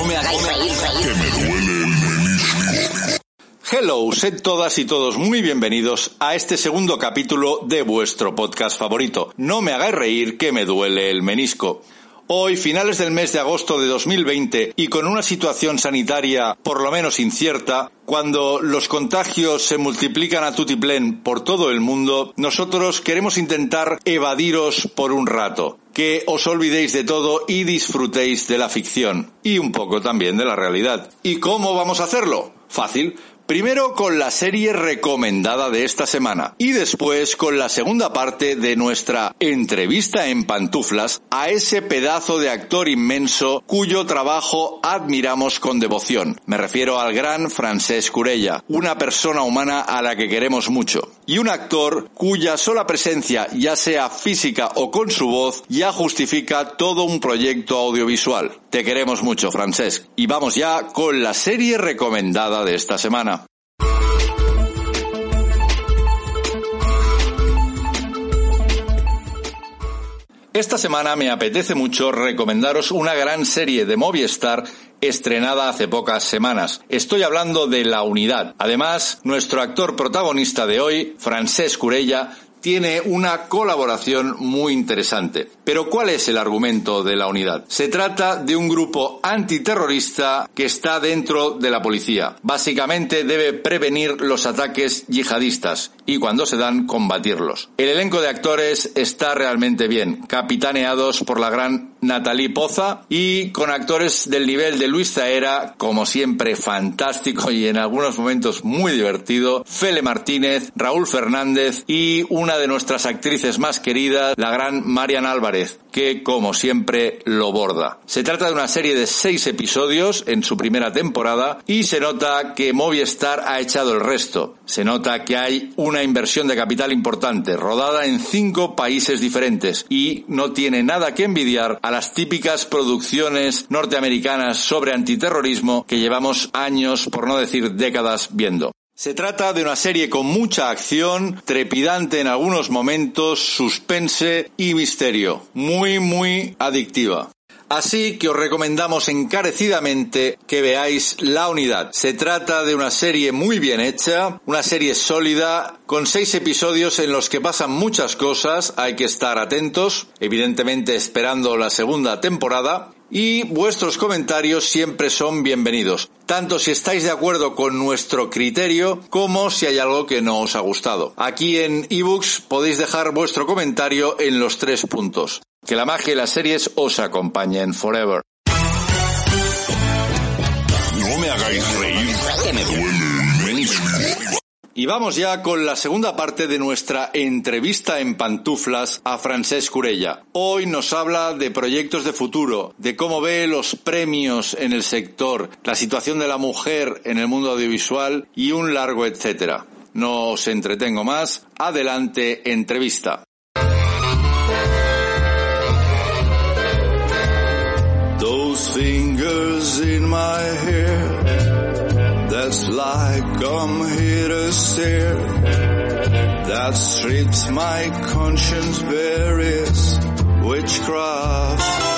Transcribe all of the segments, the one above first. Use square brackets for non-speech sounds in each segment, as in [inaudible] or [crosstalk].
No me hagáis reír, reír. Que me duele el menisco. Hello, sed todas y todos muy bienvenidos a este segundo capítulo de vuestro podcast favorito. No me hagáis reír que me duele el menisco. Hoy, finales del mes de agosto de 2020 y con una situación sanitaria por lo menos incierta, cuando los contagios se multiplican a tutiplén por todo el mundo, nosotros queremos intentar evadiros por un rato. Que os olvidéis de todo y disfrutéis de la ficción. Y un poco también de la realidad. ¿Y cómo vamos a hacerlo? Fácil Primero con la serie recomendada de esta semana y después con la segunda parte de nuestra entrevista en pantuflas a ese pedazo de actor inmenso cuyo trabajo admiramos con devoción. Me refiero al gran Francesc Curella, una persona humana a la que queremos mucho y un actor cuya sola presencia, ya sea física o con su voz, ya justifica todo un proyecto audiovisual. Te queremos mucho, Francesc. Y vamos ya con la serie recomendada de esta semana. Esta semana me apetece mucho recomendaros una gran serie de Movistar estrenada hace pocas semanas. Estoy hablando de La Unidad. Además, nuestro actor protagonista de hoy, Francesc Curella, tiene una colaboración muy interesante. Pero ¿cuál es el argumento de la unidad? Se trata de un grupo antiterrorista que está dentro de la policía. Básicamente debe prevenir los ataques yihadistas y cuando se dan combatirlos. El elenco de actores está realmente bien, capitaneados por la gran Natalie Poza y con actores del nivel de Luis Zaera, como siempre fantástico y en algunos momentos muy divertido, Fele Martínez, Raúl Fernández y una de nuestras actrices más queridas, la gran Marian Álvarez, que como siempre lo borda. Se trata de una serie de seis episodios en su primera temporada y se nota que Movistar ha echado el resto. Se nota que hay una inversión de capital importante, rodada en cinco países diferentes y no tiene nada que envidiar a las típicas producciones norteamericanas sobre antiterrorismo que llevamos años, por no decir décadas, viendo. Se trata de una serie con mucha acción, trepidante en algunos momentos, suspense y misterio. Muy, muy adictiva. Así que os recomendamos encarecidamente que veáis La Unidad. Se trata de una serie muy bien hecha, una serie sólida, con seis episodios en los que pasan muchas cosas, hay que estar atentos, evidentemente esperando la segunda temporada, y vuestros comentarios siempre son bienvenidos, tanto si estáis de acuerdo con nuestro criterio como si hay algo que no os ha gustado. Aquí en ebooks podéis dejar vuestro comentario en los tres puntos. Que la magia y las series os acompañen forever. No me hagáis reír. Que me duele el menisco. Y vamos ya con la segunda parte de nuestra entrevista en pantuflas a Francesc Curella. Hoy nos habla de proyectos de futuro, de cómo ve los premios en el sector, la situación de la mujer en el mundo audiovisual y un largo etcétera. No os entretengo más. Adelante, entrevista. Those fingers in my hair, that's like I'm here to stare. That strips my conscience bare is witchcraft.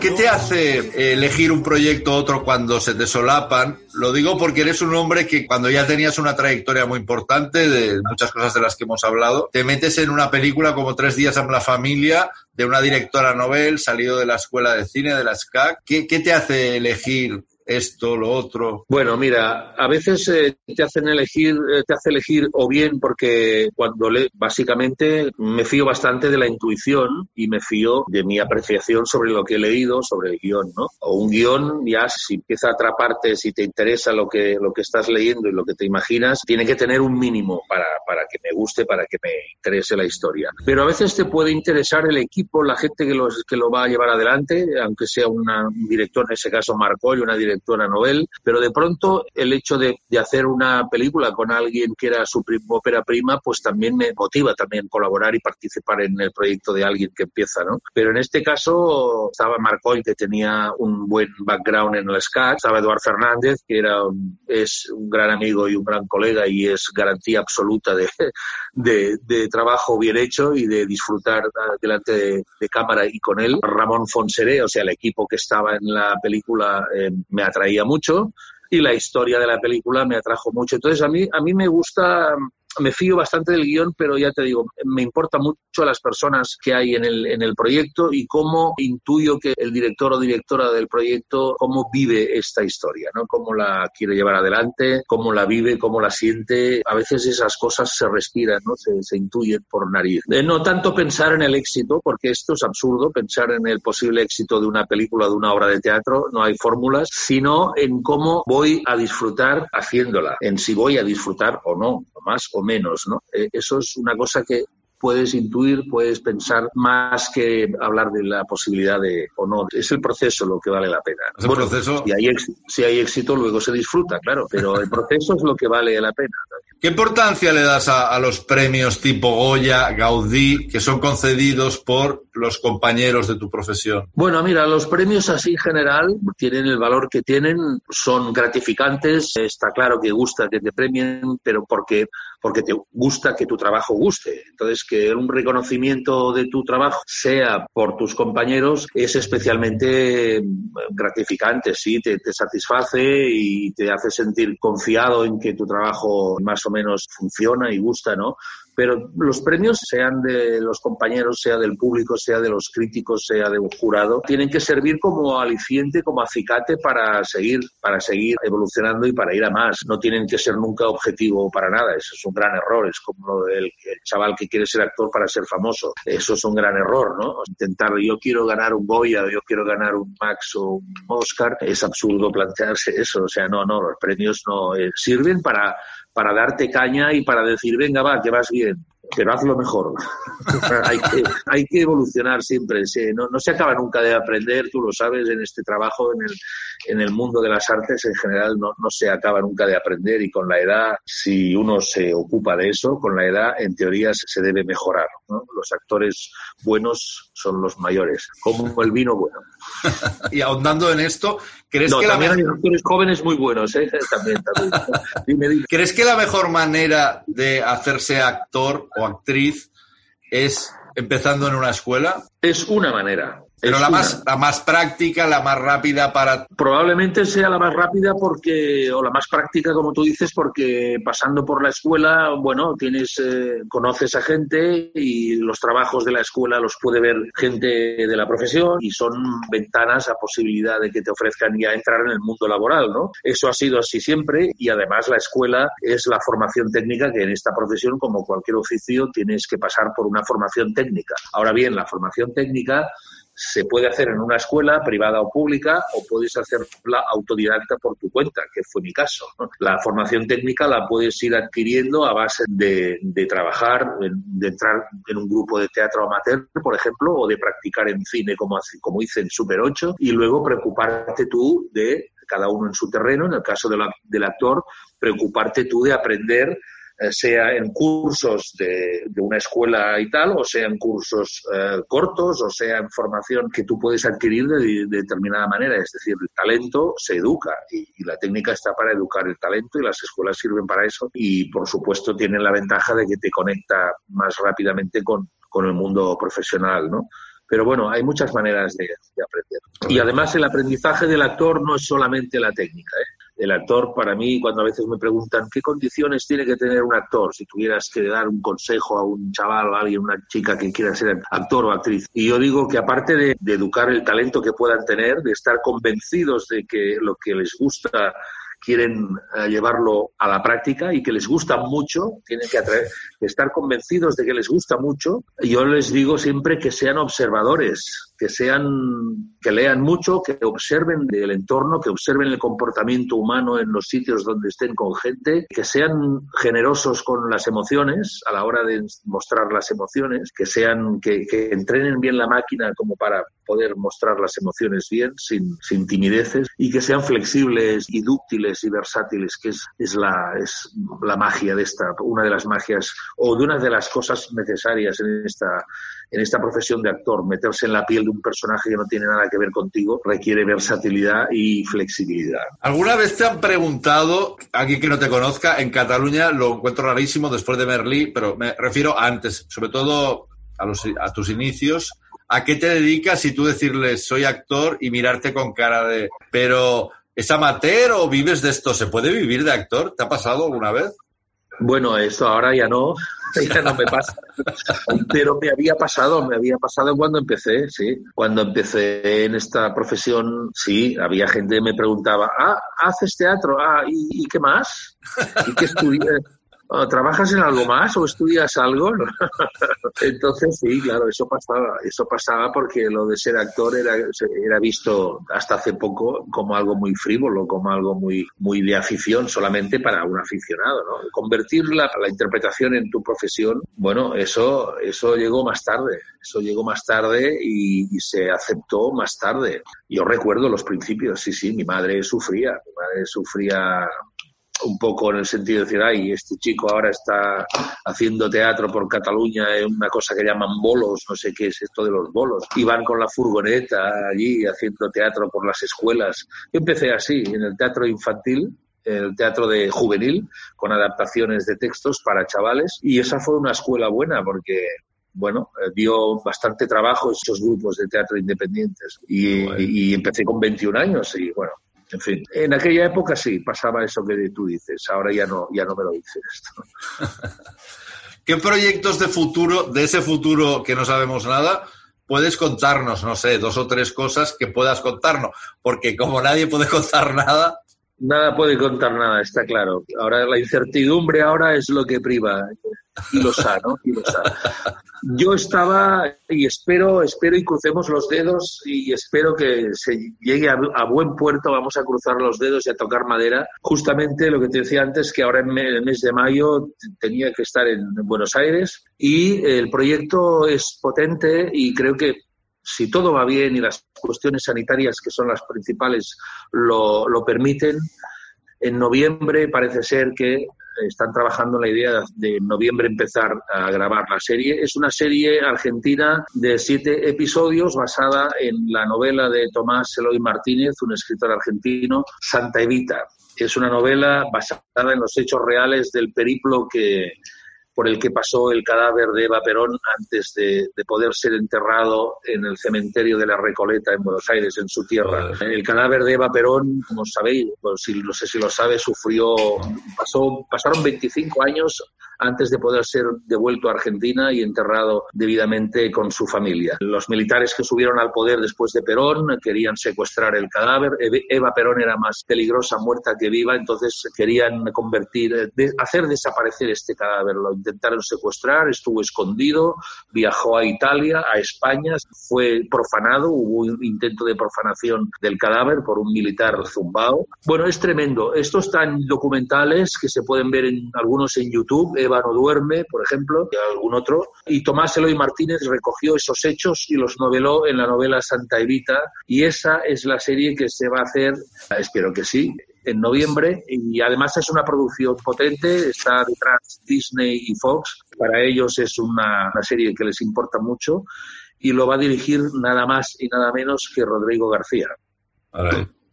¿Qué te hace elegir un proyecto u otro cuando se te solapan? Lo digo porque eres un hombre que cuando ya tenías una trayectoria muy importante de muchas cosas de las que hemos hablado, te metes en una película como Tres días en la familia de una directora novel salido de la escuela de cine, de la SCAC. ¿Qué, qué te hace elegir esto, lo otro? Bueno, mira, a veces eh, te hacen elegir, eh, te hace elegir o bien porque cuando le, básicamente me fío bastante de la intuición y me fío de mi apreciación sobre lo que he leído, sobre el guion, ¿no? O un guion ya si empieza a atraparte, si te interesa lo que lo que estás leyendo y lo que te imaginas, tiene que tener un mínimo para, para que me guste, para que me interese la historia. Pero a veces te puede interesar el equipo, la gente que, los, que lo va a llevar adelante, aunque sea una- un director, en ese caso Marco y una directora directora novel, pero de pronto el hecho de, de hacer una película con alguien que era su ópera prima, pues también me motiva también colaborar y participar en el proyecto de alguien que empieza, ¿no? Pero en este caso estaba Marcoy, que tenía un buen background en el SCAT, estaba Eduard Fernández, que era es un gran amigo y un gran colega y es garantía absoluta de, [laughs] de, de trabajo bien hecho y de disfrutar delante de, de, cámara y con él. Ramón Fonseré, o sea, el equipo que estaba en la película eh, me atraía mucho y la historia de la película me atrajo mucho. Entonces a mí, a mí me gusta me fío bastante del guion, pero ya te digo, me importa mucho las personas que hay en el, en el proyecto y cómo intuyo que el director o directora del proyecto, cómo vive esta historia, ¿no? Cómo la quiere llevar adelante, cómo la vive, cómo la siente. A veces esas cosas se respiran, ¿no? Se, se intuyen por nariz. Eh, no tanto pensar en el éxito, porque esto es absurdo, pensar en el posible éxito de una película, de una obra de teatro, no hay fórmulas, sino en cómo voy a disfrutar haciéndola, en si voy a disfrutar o no, más o menos, ¿no? Eh, eso es una cosa que puedes intuir, puedes pensar más que hablar de la posibilidad de o no. Es el proceso lo que vale la pena. Bueno, proceso... si, hay éxito, si hay éxito, luego se disfruta, claro, pero el proceso es lo que vale la pena. ¿Qué importancia le das a, a, los premios tipo Goya, Gaudí, que son concedidos por los compañeros de tu profesión? Bueno, mira, los premios así en general tienen el valor que tienen, son gratificantes, está claro que gusta que te premien, pero porque, porque te gusta que tu trabajo guste. Entonces, que un reconocimiento de tu trabajo sea por tus compañeros es especialmente gratificante, sí, te, te satisface y te hace sentir confiado en que tu trabajo más o menos funciona y gusta, ¿no? Pero los premios, sean de los compañeros, sea del público, sea de los críticos, sea de un jurado, tienen que servir como aliciente, como acicate para seguir, para seguir evolucionando y para ir a más. No tienen que ser nunca objetivo para nada. Eso es un gran error. Es como del el chaval que quiere ser actor para ser famoso. Eso es un gran error, ¿no? Intentar, yo quiero ganar un Goya, yo quiero ganar un Max o un Oscar, es absurdo plantearse eso. O sea, no, no, los premios no eh, sirven para para darte caña y para decir, venga, va, que vas bien, pero hazlo mejor. [laughs] hay, que, hay que evolucionar siempre. No, no, se acaba nunca de aprender, tú lo sabes, en este trabajo, en el, en el mundo de las artes en general, no, no se acaba nunca de aprender y con la edad, si uno se ocupa de eso, con la edad, en teoría, se debe mejorar. ¿no? Los actores buenos son los mayores, como el vino bueno. [laughs] y ahondando en esto, ¿crees no, que también la hay actores jóvenes muy buenos, ¿eh? [laughs] también, también. Dime, dime. ¿Crees que la mejor manera de hacerse actor o actriz es empezando en una escuela? Es una manera. Pero la más, la más práctica, la más rápida para... Probablemente sea la más rápida porque, o la más práctica, como tú dices, porque pasando por la escuela, bueno, tienes, eh, conoces a gente y los trabajos de la escuela los puede ver gente de la profesión y son ventanas a posibilidad de que te ofrezcan ya entrar en el mundo laboral, ¿no? Eso ha sido así siempre y además la escuela es la formación técnica que en esta profesión, como cualquier oficio, tienes que pasar por una formación técnica. Ahora bien, la formación técnica se puede hacer en una escuela privada o pública o puedes hacerla autodidacta por tu cuenta, que fue mi caso. La formación técnica la puedes ir adquiriendo a base de, de trabajar, de entrar en un grupo de teatro amateur, por ejemplo, o de practicar en cine como, como hice en Super 8 y luego preocuparte tú de cada uno en su terreno, en el caso de la- del actor, preocuparte tú de aprender sea en cursos de, de, una escuela y tal, o sea en cursos eh, cortos, o sea en formación que tú puedes adquirir de, de, determinada manera. Es decir, el talento se educa y, y, la técnica está para educar el talento y las escuelas sirven para eso. Y por supuesto tienen la ventaja de que te conecta más rápidamente con, con el mundo profesional, ¿no? Pero bueno, hay muchas maneras de, de, aprender. Y además el aprendizaje del actor no es solamente la técnica. ¿eh? El actor, para mí, cuando a veces me preguntan qué condiciones tiene que tener un actor, si tuvieras que dar un consejo a un chaval a alguien, una chica que quiera ser actor o actriz. Y yo digo que aparte de, de educar el talento que puedan tener, de estar convencidos de que lo que les gusta quieren uh, llevarlo a la práctica y que les gusta mucho, tienen que atraer, estar convencidos de que les gusta mucho. Yo les digo siempre que sean observadores, que sean, que lean mucho, que observen el entorno, que observen el comportamiento humano en los sitios donde estén con gente, que sean generosos con las emociones a la hora de mostrar las emociones, que sean, que, entrenen bien la máquina como para poder mostrar las emociones bien, sin, sin timideces, y que sean flexibles y dúctiles y versátiles, que es, es, la, es la magia de esta, una de las magias, o de una de las cosas necesarias en esta, en esta profesión de actor, meterse en la piel de un personaje que no tiene nada que ver contigo, requiere versatilidad y flexibilidad. ¿Alguna vez te han preguntado, alguien que no te conozca, en Cataluña lo encuentro rarísimo después de Merlí, pero me refiero antes, sobre todo a, los, a tus inicios, ¿a qué te dedicas y tú decirles soy actor y mirarte con cara de... Pero, ¿es amateur o vives de esto? ¿Se puede vivir de actor? ¿Te ha pasado alguna vez? Bueno, eso ahora ya no, ya no me pasa. Pero me había pasado, me había pasado cuando empecé, sí. Cuando empecé en esta profesión, sí, había gente que me preguntaba, ah, ¿haces teatro? Ah, ¿y, qué más? ¿Y qué estudias? ¿Trabajas en algo más o estudias algo? [laughs] Entonces, sí, claro, eso pasaba. Eso pasaba porque lo de ser actor era, era visto hasta hace poco como algo muy frívolo, como algo muy, muy de afición solamente para un aficionado. ¿no? Convertir la, interpretación en tu profesión, bueno, eso, eso llegó más tarde. Eso llegó más tarde y se aceptó más tarde. Yo recuerdo los principios, sí, sí, mi madre sufría. Mi madre sufría un poco en el sentido de decir, ay, este chico ahora está haciendo teatro por Cataluña en una cosa que llaman bolos, no sé qué es esto de los bolos, y van con la furgoneta allí haciendo teatro por las escuelas. Yo empecé así, en el teatro infantil, en el teatro de juvenil, con adaptaciones de textos para chavales, y esa fue una escuela buena porque bueno, eh, dio bastante trabajo esos grupos de teatro independientes. Y, y, empecé con 21 años y bueno, en fin, en aquella época sí, pasaba eso que tú dices, ahora ya no, ya no me lo dices [laughs] ¿Qué proyectos de futuro, de ese futuro que no sabemos nada, puedes contarnos, no sé, dos o tres cosas que puedas contarnos? Porque como nadie puede [laughs] contar nada. Nada puede contar nada, está claro. Ahora la incertidumbre ahora es lo que priva. Y lo ¿no? Y lo yo estaba y espero, espero y crucemos los dedos y espero que se llegue a, buen puerto. Vamos a cruzar los dedos y a tocar madera. Justamente lo que te decía antes, que ahora en el mes de mayo tenía que estar en Buenos Aires y el proyecto es potente y creo que si todo va bien y las cuestiones sanitarias, que son las principales, lo, lo permiten, en noviembre parece ser que están trabajando en la idea de en noviembre empezar a grabar la serie. Es una serie argentina de siete episodios basada en la novela de Tomás Eloy Martínez, un escritor argentino, Santa Evita. Es una novela basada en los hechos reales del periplo que, por el que pasó el cadáver de Eva Perón antes de, poder ser enterrado en el cementerio de la Recoleta en Buenos Aires, en su tierra. El cadáver de Eva Perón, como sabéis, pues, si, no sé si lo sabe, sufrió, pasaron 25 años antes de poder ser devuelto a Argentina y enterrado debidamente con su familia. Los militares que subieron al poder después de Perón querían secuestrar el cadáver. Eva Perón era más peligrosa muerta que viva, entonces querían convertir, hacer desaparecer este cadáver. Lo intentaron secuestrar, estuvo escondido, viajó a Italia, a España, fue profanado, hubo un intento de profanación del cadáver por un militar zumbao. Bueno, es tremendo. Estos están documentales que se pueden ver en algunos en YouTube no duerme, por ejemplo, y algún otro. Y Tomás Eloy Martínez recogió esos hechos y los noveló en la novela Santa Evita. Y esa es la serie que se va a hacer, espero que sí, en noviembre. Y además es una producción potente, está detrás Disney y Fox. Para ellos es una, serie que les importa mucho. Y lo va a dirigir nada más y nada menos que Rodrigo García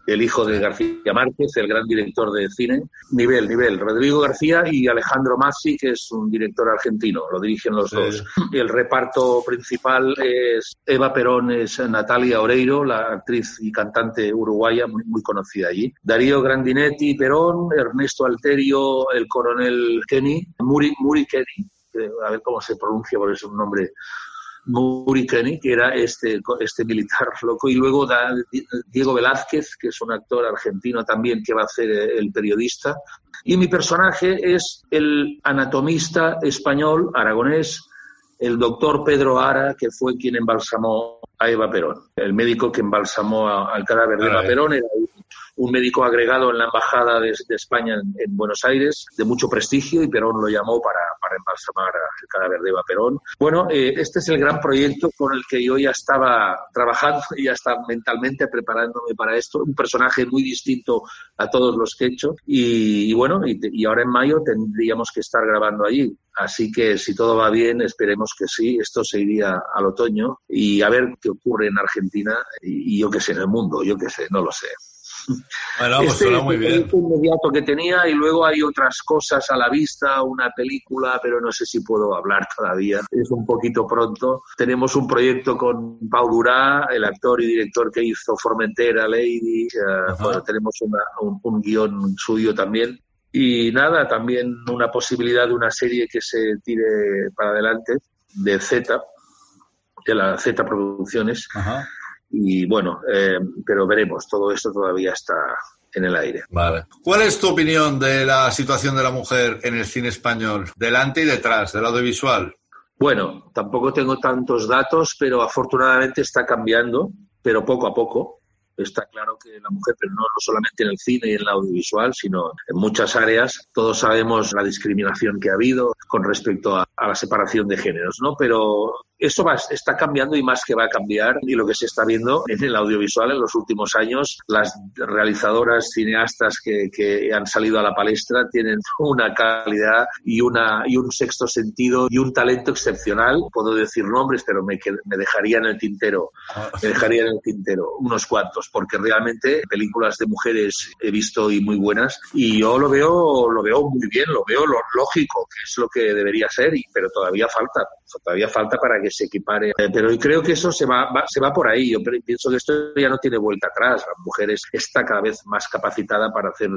el hijo de García Márquez, el gran director de cine. Nivel, nivel. Rodrigo García y Alejandro Massi, que es un director argentino, lo dirigen los dos. El reparto principal es Eva Perón, es Natalia Oreiro, la actriz y cantante uruguaya muy, muy conocida allí. Darío Grandinetti, Perón, Ernesto Alterio, el coronel Kenny, Muri, Muri Kenny, a ver cómo se pronuncia, porque es un nombre Muricani, que era este, este militar loco, y luego da Diego Velázquez, que es un actor argentino también que va a ser el periodista. Y mi personaje es el anatomista español, aragonés, el doctor Pedro Ara, que fue quien embalsamó a Eva Perón. El médico que embalsamó al cadáver de Eva Perón era un médico agregado en la Embajada de, España en, Buenos Aires, de mucho prestigio, y Perón lo llamó para, para embalsamar el cadáver de Eva Perón. Bueno, eh, este es el gran proyecto con el que yo ya estaba trabajando y [laughs] ya estaba mentalmente preparándome para esto. Un personaje muy distinto a todos los que he hecho. Y, bueno, y, y ahora en mayo tendríamos que estar grabando allí. Así que si todo va bien, esperemos que sí. Esto se iría al otoño y a ver qué ocurre en Argentina y, yo qué sé, en el mundo, yo qué sé, no lo sé. Bueno, pues este muy bien. inmediato que tenía y luego hay otras cosas a la vista, una película, pero no sé si puedo hablar todavía. Es un poquito pronto. Tenemos un proyecto con Pau Durá, el actor y director que hizo Formentera, Lady. Eh, bueno, tenemos un, un guion suyo también. Y nada, también una posibilidad de una serie que se tire para adelante de Z, de la Z Producciones. Y bueno, eh, pero veremos, todo esto todavía está en el aire. Vale. ¿Cuál es tu opinión de la situación de la mujer en el cine español, delante y detrás, del audiovisual? Bueno, tampoco tengo tantos datos, pero afortunadamente está cambiando, pero poco a poco. Está claro que la mujer, pero no, solamente en el cine y en el audiovisual, sino en muchas áreas, todos sabemos la discriminación que ha habido con respecto a, a la separación de géneros, ¿no? Pero eso va, está cambiando y más que va a cambiar. Y lo que se está viendo en el audiovisual en los últimos años, las realizadoras, cineastas que, que han salido a la palestra tienen una calidad y, una, y un sexto sentido y un talento excepcional. Puedo decir nombres, pero me, me dejaría en el tintero, me dejaría en el tintero unos cuantos, porque realmente películas de mujeres he visto y muy buenas y yo lo veo, lo veo muy bien, lo veo lo lógico, que es lo que debería ser, y, pero todavía falta, todavía falta para que se equipare. Eh, pero creo que eso se va, se va por ahí. Yo pienso que esto ya no tiene vuelta atrás. La mujer está cada vez más capacitada para hacer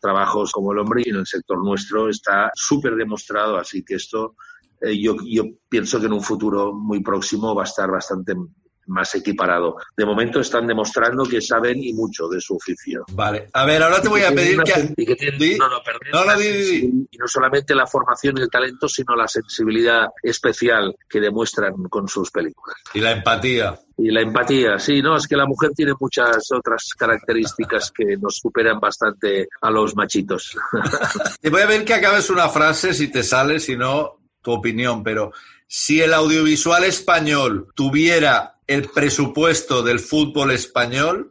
trabajos como el hombre y en el sector nuestro está súper demostrado. Así que esto eh, yo, yo pienso que en un futuro muy próximo va a estar bastante más equiparado. De momento están demostrando que saben y mucho de su oficio. Vale. A ver, ahora te voy a pedir que... Y no, no, no, y no solamente la formación y el talento, sino la sensibilidad especial que demuestran con sus películas. Y la empatía. Y la empatía, sí, no, es que la mujer tiene muchas otras características que nos superan bastante a los machitos. [laughs] Te voy a ver que acabes una frase, si te sale, si no, tu opinión, pero si el audiovisual español tuviera el presupuesto del fútbol español?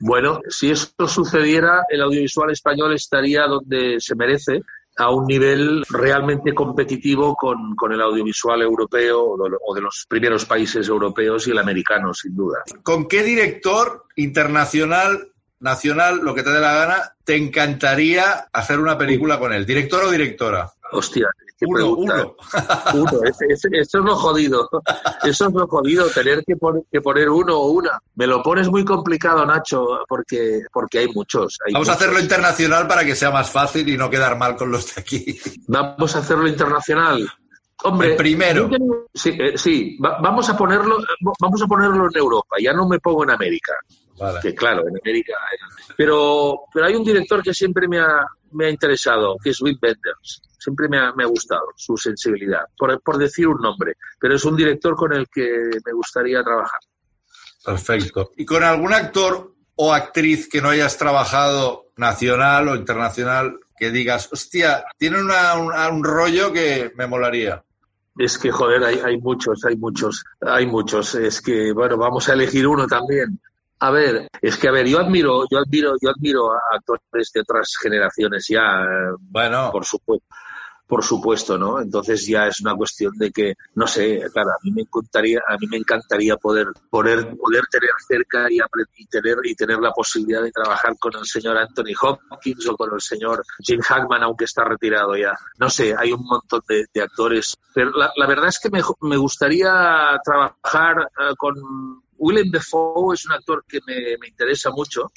Bueno, si esto sucediera, el audiovisual español estaría donde se merece, a un nivel realmente competitivo con, con el audiovisual europeo o de, los primeros países europeos y el americano, sin duda. ¿Con qué director internacional, nacional, lo que te dé la gana, te encantaría hacer una película con él? ¿Director o directora? Hostia, uno, uno. [laughs] uno. eso es lo jodido. Eso es lo jodido, tener que, que, poner uno o una. Me lo pones muy complicado, Nacho, porque, porque hay muchos. Vamos a hacerlo internacional para que sea más fácil y no quedar mal con los de aquí. Vamos a hacerlo internacional. Hombre, El primero. Sí, eh, sí. vamos a ponerlo, vamos a ponerlo en Europa. Ya no me pongo en América. Que claro, en América. Pero, pero hay un director que siempre me ha, me ha interesado, que es Wim Wenders siempre me ha, gustado su sensibilidad, por, decir un nombre, pero es un director con el que me gustaría trabajar. Perfecto. ¿Y con algún actor o actriz que no hayas trabajado nacional o internacional que digas, hostia, tiene un, rollo que me molaría? Es que, joder, hay, hay muchos, hay muchos, hay muchos. Es que, bueno, vamos a elegir uno también. A ver, es que a ver, yo admiro, yo admiro, yo admiro a actores de otras generaciones ya, bueno, por supuesto por supuesto, ¿no? Entonces ya es una cuestión de que, no sé, claro, a mí me encantaría, a mí me encantaría poder, poder, poder tener cerca y, y tener, y tener la posibilidad de trabajar con el señor Anthony Hopkins o con el señor Jim Hackman, aunque está retirado ya. No sé, hay un montón de, actores. Pero la, verdad es que me, me gustaría trabajar eh, con Willem Dafoe, es un actor que me, me interesa mucho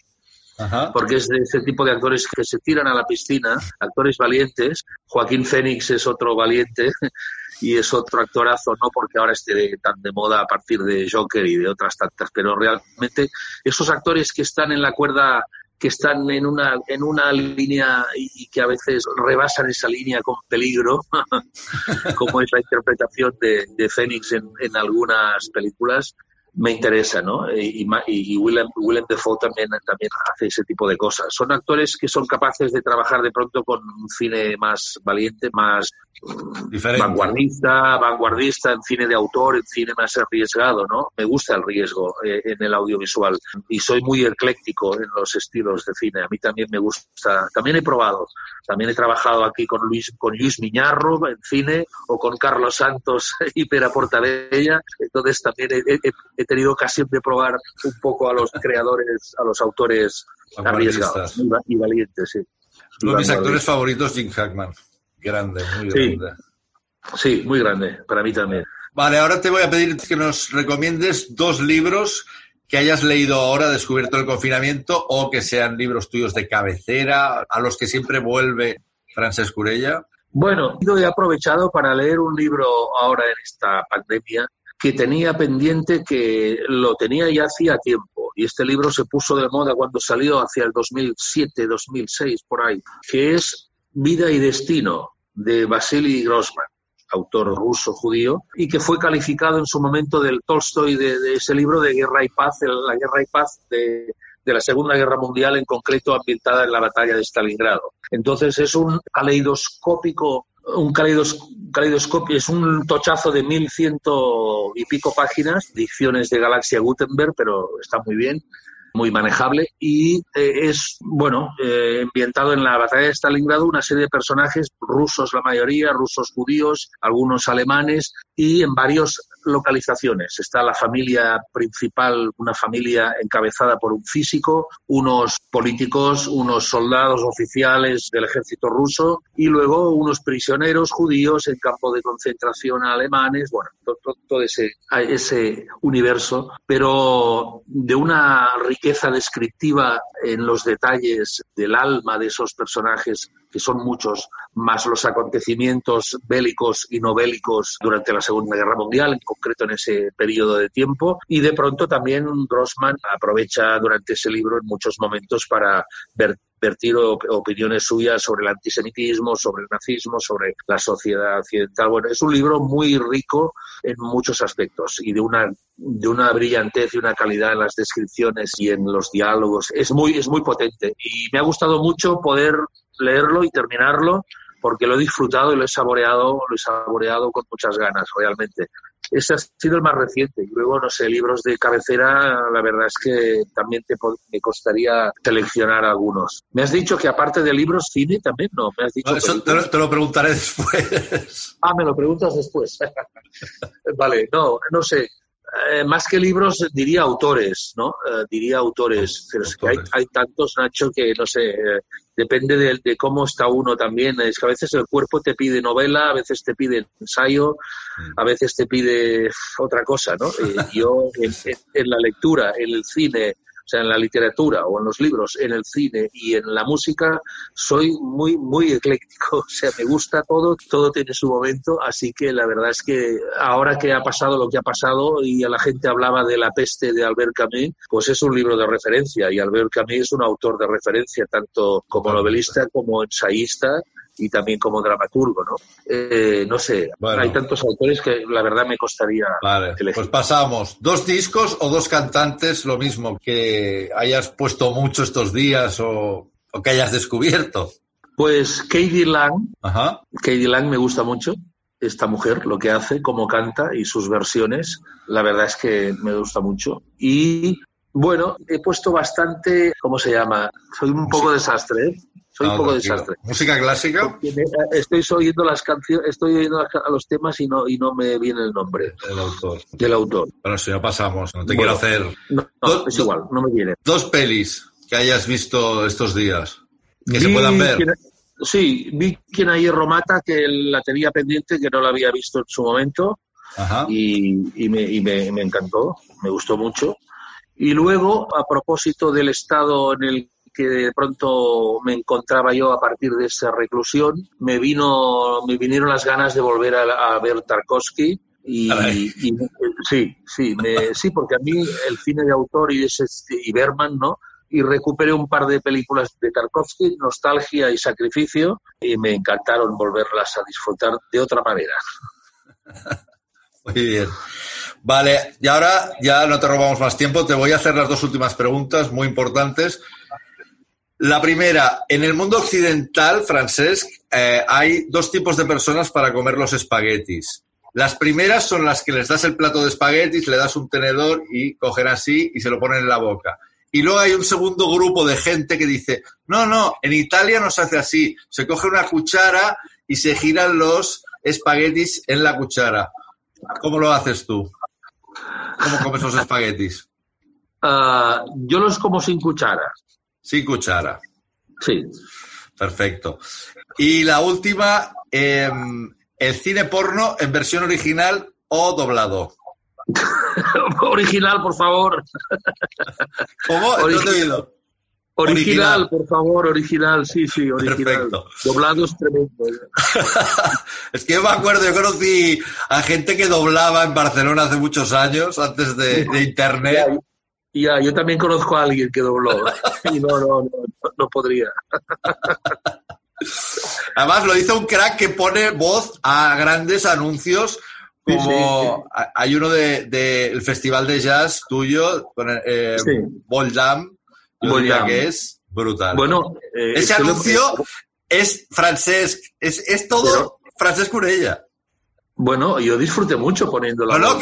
porque es de ese tipo de actores que se tiran a la piscina, actores valientes. Joaquín Fénix es otro valiente [laughs] y es otro actorazo, no porque ahora esté tan de moda a partir de Joker y de otras tantas, pero realmente esos actores que están en la cuerda que están en una, en una línea y que a veces rebasan esa línea con peligro, [laughs] como es la interpretación de, de Fénix en, en algunas películas, me interesa, ¿no? Y, y, y Willem, Willem Dafoe también, también hace ese tipo de cosas. Son actores que son capaces de trabajar de pronto con un cine más valiente, más Diferente. vanguardista, vanguardista en cine de autor, en cine más arriesgado, ¿no? Me gusta el riesgo eh, en el audiovisual y soy muy ecléctico en los estilos de cine. A mí también me gusta. También he probado. También he trabajado aquí con Luis, con Luis Miñarro en cine o con Carlos Santos [laughs] y Pera Portabella. Entonces también he, he, he tenido ocasión de probar un poco a los creadores, a los autores arriesgados y valientes. Sí. Uno de mis actores favoritos, Jim Hackman. Grande, muy Sí. grande. sí, muy grande, para mí también. Vale, ahora te voy a pedir que nos recomiendes dos libros que hayas leído ahora, descubierto el confinamiento, o que sean libros tuyos de cabecera, a los que siempre vuelve Francesc Curella. Bueno, yo he aprovechado para leer un libro ahora en esta pandemia que tenía pendiente, que lo tenía ya hacía tiempo. Y este libro se puso de moda cuando salió hacia el 2007, 2006, por ahí, que es Vida y Destino, de Vasily Grossman, autor ruso judío, y que fue calificado en su momento del Tolstoy de, de ese libro de Guerra y Paz, la Guerra y Paz de, de la Segunda Guerra Mundial, en concreto ambientada en la batalla de Stalingrado. Entonces es un caleidoscópico, un caleidos, caleidoscopio, es un tochazo de mil ciento y pico páginas, dicciones de Galaxia Gutenberg, pero está muy bien muy manejable y eh, es, bueno, eh, ambientado en la batalla de Stalingrado una serie de personajes rusos, la mayoría, rusos judíos, algunos alemanes y en varias localizaciones. Está la familia principal, una familia encabezada por un físico, unos políticos, unos soldados oficiales del ejército ruso y luego unos prisioneros judíos en campo de concentración alemanes, bueno, todo- todo ese, ese universo, pero de una riqueza descriptiva en los detalles del alma de esos personajes, son muchos, más los acontecimientos bélicos y no bélicos durante la Segunda Guerra Mundial, en concreto en ese periodo de tiempo. Y de pronto también Grossman aprovecha durante ese libro en muchos momentos para ver vertir op- opiniones suyas sobre el antisemitismo, sobre el nazismo, sobre la sociedad occidental. Bueno, es un libro muy rico en muchos aspectos y de una de una brillantez y una calidad en las descripciones y en los diálogos. Es muy es muy potente y me ha gustado mucho poder leerlo y terminarlo porque lo he disfrutado y lo he saboreado, lo he saboreado con muchas ganas, realmente. Ese ha sido el más reciente. Y luego, no sé, libros de cabecera, la verdad es que también te, me costaría seleccionar algunos. Me has dicho que aparte de libros, cine también, ¿no? Me has dicho No, eso te, lo- te lo preguntaré después. Ah, me lo preguntas después. [laughs] vale, no, no sé. Eh, más que libros, diría autores, ¿no? Eh, diría autores. Pero es que hay, hay tantos, Nacho, que no sé, eh, depende de, de cómo está uno también. Es que a veces el cuerpo te pide novela, a veces te pide ensayo, a veces te pide otra cosa, ¿no? [laughs] Yo en, en- en la lectura, en el cine, sea, en la literatura o en los libros, en el cine y en la música, soy muy, muy ecléctico. [laughs] O sea, me gusta todo, todo tiene su momento. Así que la verdad es que ahora que ha pasado lo que ha pasado y a la gente hablaba de La peste de Albert Camus, pues es un libro de referencia y Albert Camus es un autor de referencia tanto como novelista como ensayista y también como dramaturgo, ¿no? Eh, no sé, Bueno. hay tantos autores que la verdad me costaría Vale, elegir. pues pasamos. ¿Dos discos o dos cantantes? Lo mismo, que hayas puesto mucho estos días o, o que hayas descubierto. Pues Katie Lang, Ajá. Katie Lang me gusta mucho, esta mujer, lo que hace, cómo canta y sus versiones, la verdad es que me gusta mucho. Y bueno, he puesto bastante, ¿cómo se llama? Soy un poco desastre, ¿eh? Soy No, un poco tranquilo. desastre. ¿Música clásica? Me- Estoy oyendo las canciones, estoy oyendo ca- los temas y no, y no me viene el nombre El autor. del autor. Bueno, si no pasamos, no te Bueno. quiero hacer. No, no, es igual, no me viene. Dos pelis que hayas visto estos días. Que se Vi puedan ver. quien- sí, vi quien hay Romata, que la tenía pendiente, que no la había visto en su momento. Ajá. y, y me, y me- me encantó, me gustó mucho. Y luego, a propósito del estado en el que de pronto me encontraba yo a partir de esa reclusión, me vino, me vinieron las ganas de volver a, a ver Tarkovsky. Y- sí, sí, me- sí, porque a mí el cine de autor y ese y Berman, ¿no? y recuperé un par de películas de Tarkovsky, Nostalgia y Sacrificio, y me encantaron volverlas a disfrutar de otra manera. [laughs] Muy bien. Vale, y ahora ya no te robamos más tiempo, te voy a hacer las dos últimas preguntas muy importantes. La primera, en el mundo occidental, Francesc, eh, hay dos tipos de personas para comer los espaguetis. Las primeras son las que les das el plato de espaguetis, le das un tenedor y cogen así y se lo ponen en la boca. Y luego hay un segundo grupo de gente que dice, no, no, en Italia no se hace así. Se coge una cuchara y se giran los espaguetis en la cuchara. ¿Cómo lo haces tú? ¿Cómo comes los espaguetis? [laughs] Ah, yo los como sin cuchara. Sin cuchara. Sí. Perfecto. Y la última, em, el cine porno en versión original o doblado. [laughs] original, por favor. ¿Cómo? Original. Original, por favor, original, sí, sí, original. Perfecto. Doblado es tremendo. [laughs] es que yo me acuerdo, yo conocí a gente que doblaba en Barcelona hace muchos años, antes de, [laughs] Internet. Ya, yo también conozco a alguien que dobló. [laughs] y no, no, no, no podría. [laughs] Además, lo hizo un crack que pone voz a grandes anuncios como hay uno del de, Festival de Jazz tuyo, con eh, Jam, que es brutal. Bueno, eh, ese anuncio es Francesc, es, es todo Francesc Curella. Bueno, yo disfruté mucho poniéndolo. No,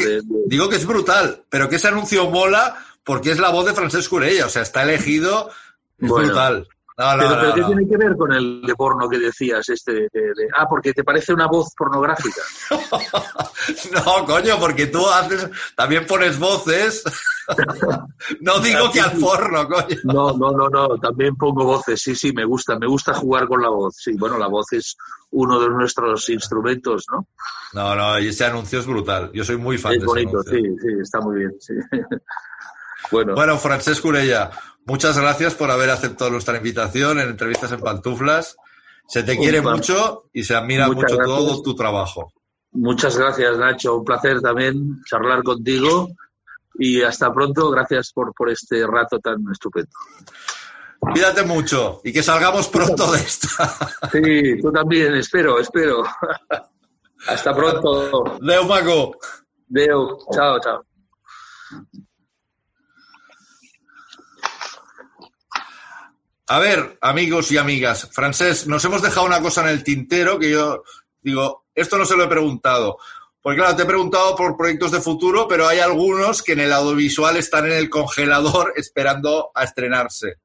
Digo que es brutal, pero que ese anuncio mola porque es la voz de Francesc Curella, o sea, está elegido, es brutal pero, ¿qué tiene que ver con el de porno que decías? este Ah, porque te parece una voz pornográfica. [laughs] no, coño, porque tú haces, también pones voces. [laughs] no digo que al porno, coño. No, no, no, no, también pongo voces, sí, sí, me gusta, me gusta jugar con la voz. Sí, bueno, la voz es uno de nuestros instrumentos, ¿no? No, no, y ese anuncio es brutal. Yo soy muy fan es de bonito, sí, sí, está muy bien, sí. [laughs] bueno. Bueno, Francesc Urella, Muchas gracias por haber aceptado nuestra invitación en Entrevistas en Pantuflas. Se te quiere mucho y se admira mucho todo tu trabajo. Muchas gracias, Nacho. Un placer también charlar contigo y hasta pronto. Gracias por, por este rato tan estupendo. Cuídate mucho y que salgamos pronto de esta. [laughs] Sí, tú también, espero, espero. [laughs] Hasta pronto. Leo Mago. Leo, chao, chao. A ver, amigos y amigas, Francés, nos hemos dejado una cosa en el tintero que yo digo, esto no se lo he preguntado. Porque claro, te he preguntado por proyectos de futuro, pero hay algunos que en el audiovisual están en el congelador [laughs] esperando a estrenarse.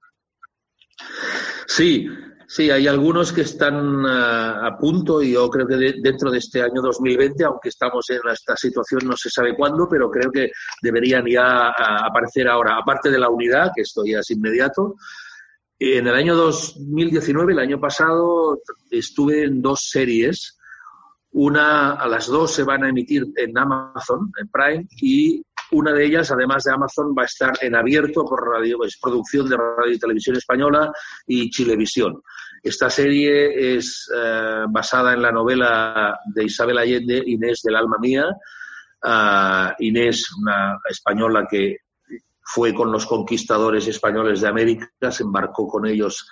Sí, sí, hay algunos que están eh, a punto y yo creo que dentro de este año 2020, aunque estamos en esta situación no se sabe cuándo, pero creo que deberían ya eh, aparecer ahora, aparte de la unidad, que esto ya es inmediato, en el año 2019, el año pasado, estuve en dos series. Una, a las dos se van a emitir en Amazon, en Prime, y una de ellas, además de Amazon, va a estar en abierto por radio, es producción de Radio y Televisión Española y Chilevisión. Esta serie es eh, basada en la novela de Isabel Allende, Inés del alma mía. Ah, Inés, una española que fue con los conquistadores españoles de América, se embarcó con ellos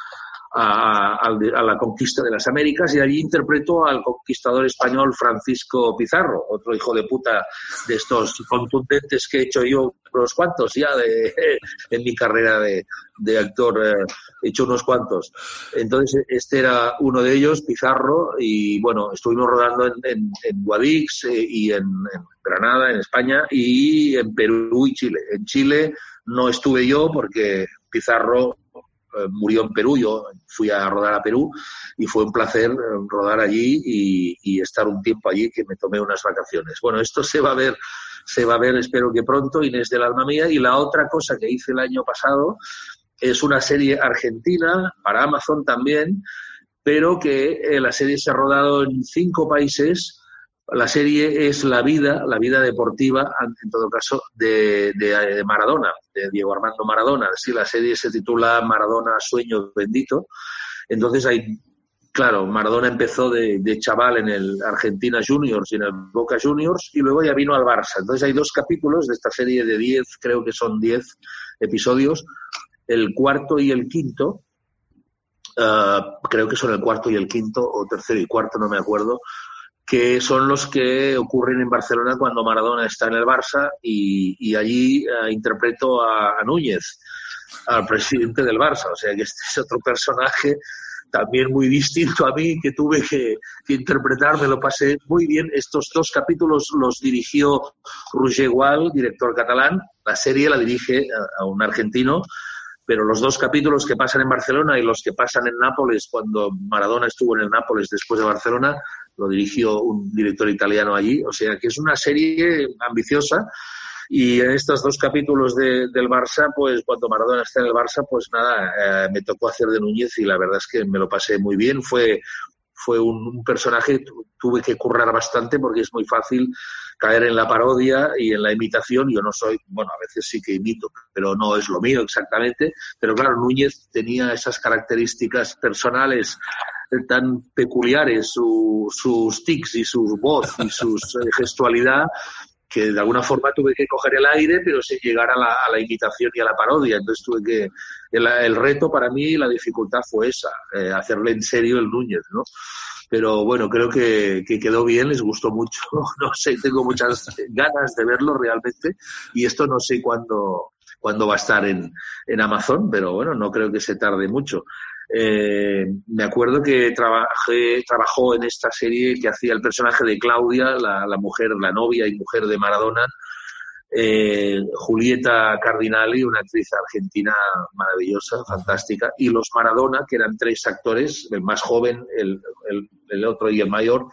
a, la conquista de las Américas y allí interpretó al conquistador español Francisco Pizarro, otro hijo de puta de estos contundentes que he hecho yo unos cuantos ya de, [laughs] en mi carrera de, actor, eh, he hecho unos cuantos. Entonces, este era uno de ellos, Pizarro, y bueno, estuvimos rodando en, Guadix eh, y en, Granada, en España, y en Perú y Chile. En Chile no estuve yo porque Pizarro murió en Perú, yo fui a rodar a Perú y fue un placer eh, rodar allí y, estar un tiempo allí que me tomé unas vacaciones. Bueno, esto se va a ver, se va a ver, espero que pronto, Inés del alma mía. Y la otra cosa que hice el año pasado es una serie argentina para Amazon también, pero que eh, la serie se ha rodado en cinco países la serie es la vida, la vida deportiva, en todo caso, de, Maradona, de Diego Armando Maradona. Sí, la serie se titula Maradona Sueño Bendito. Entonces hay, claro, Maradona empezó de, chaval en el Argentina Juniors y en el Boca Juniors y luego ya vino al Barça. Entonces hay dos capítulos de esta serie de 10, creo que son 10 episodios, el cuarto y el quinto, ah, creo que son el cuarto y el quinto, o tercero y cuarto, no me acuerdo, que son los que ocurren en Barcelona cuando Maradona está en el Barça y, allí ah, interpreto a, Núñez, al presidente del Barça. O sea que este es otro personaje también muy distinto a mí que tuve que, interpretar, me lo pasé muy bien. Estos dos capítulos los dirigió Roger Gual, director catalán. La serie la dirige a, un argentino, pero los dos capítulos que pasan en Barcelona y los que pasan en Nápoles, cuando Maradona estuvo en el Nápoles después de Barcelona, lo dirigió un director italiano allí. O sea que es una serie ambiciosa y en estos dos capítulos del Barça, pues cuando Maradona está en el Barça, pues nada, eh, me tocó hacer de Núñez y la verdad es que me lo pasé muy bien. Fue, fue un, personaje, tuve que currar bastante porque es muy fácil caer en la parodia y en la imitación. Yo no soy, bueno, a veces sí que imito, pero no es lo mío exactamente. Pero claro, Núñez tenía esas características personales tan peculiares, sus tics y su voz y su eh, gestualidad, que de alguna forma tuve que coger el aire, pero sin llegar a la, a la imitación y a la parodia. Entonces tuve que... El, el reto para mí, la dificultad fue esa, eh, hacerle en serio el Núñez, ¿no? Pero bueno, creo que, que, quedó bien, les gustó mucho. [laughs] No sé, tengo muchas [laughs] ganas de verlo realmente. Y esto no sé cuándo, cuándo va a estar en, en Amazon, pero bueno, no creo que se tarde mucho. Eh, me acuerdo que trabajé, trabajó en esta serie que hacía el personaje de Claudia, la, mujer, la novia y mujer de Maradona, eh, Julieta Cardinali, una actriz argentina maravillosa, fantástica, y los Maradona, que eran tres actores, el más joven, el, el, otro y el mayor,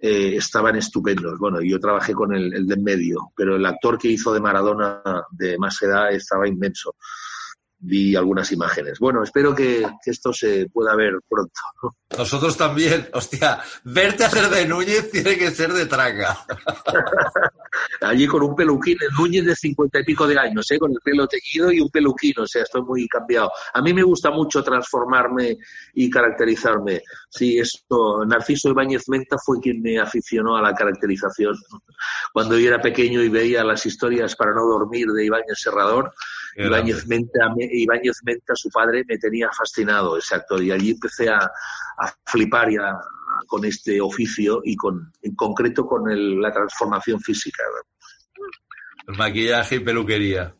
eh, estaban estupendos. Bueno, yo trabajé con el, el de en medio, pero el actor que hizo de Maradona de más edad estaba inmenso vi algunas imágenes. Bueno, espero que, esto se pueda ver pronto. Nosotros también, hostia, verte hacer de Núñez tiene que ser de traga. [laughs] Allí con un peluquín, el Núñez de cincuenta y pico de años, ¿eh? con el pelo teñido y un peluquín, o sea, estoy muy cambiado. A mí me gusta mucho transformarme y caracterizarme. Sí, esto, Narciso Ibáñez Menta fue quien me aficionó a la caracterización. Cuando yo era pequeño y veía las historias para no dormir de Ibáñez Serrador, Ibáñez Menta, Ibáñez Menta, su padre, me tenía fascinado ese actor y allí empecé a, flipar ya con este oficio y con, en concreto con la transformación física. El maquillaje y peluquería.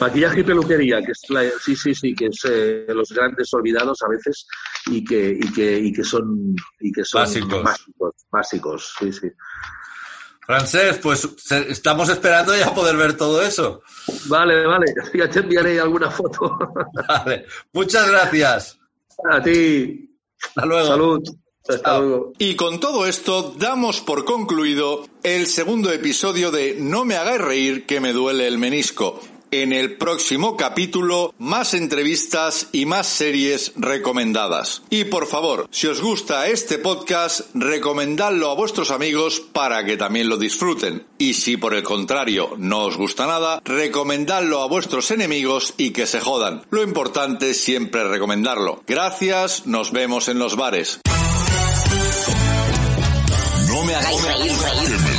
Maquillaje y peluquería, que es sí, sí, sí, que es eh, los grandes olvidados a veces y que, y que, y que son, y que son básicos. básicos, básicos, sí, sí. Francés, pues estamos esperando ya poder ver todo eso. Vale, vale, ya te enviaré alguna foto. [laughs] Vale, muchas gracias. A ti. Hasta luego. Salud. Hasta luego. Y con todo esto damos por concluido el segundo episodio de No me hagáis reír que me duele el menisco en el próximo capítulo más entrevistas y más series recomendadas. Y por favor, si os gusta este podcast, recomendadlo a vuestros amigos para que también lo disfruten. Y si por el contrario no os gusta nada, recomendadlo a vuestros enemigos y que se jodan. Lo importante es siempre recomendarlo. Gracias, nos vemos en los bares. No me hagáis reír, reír.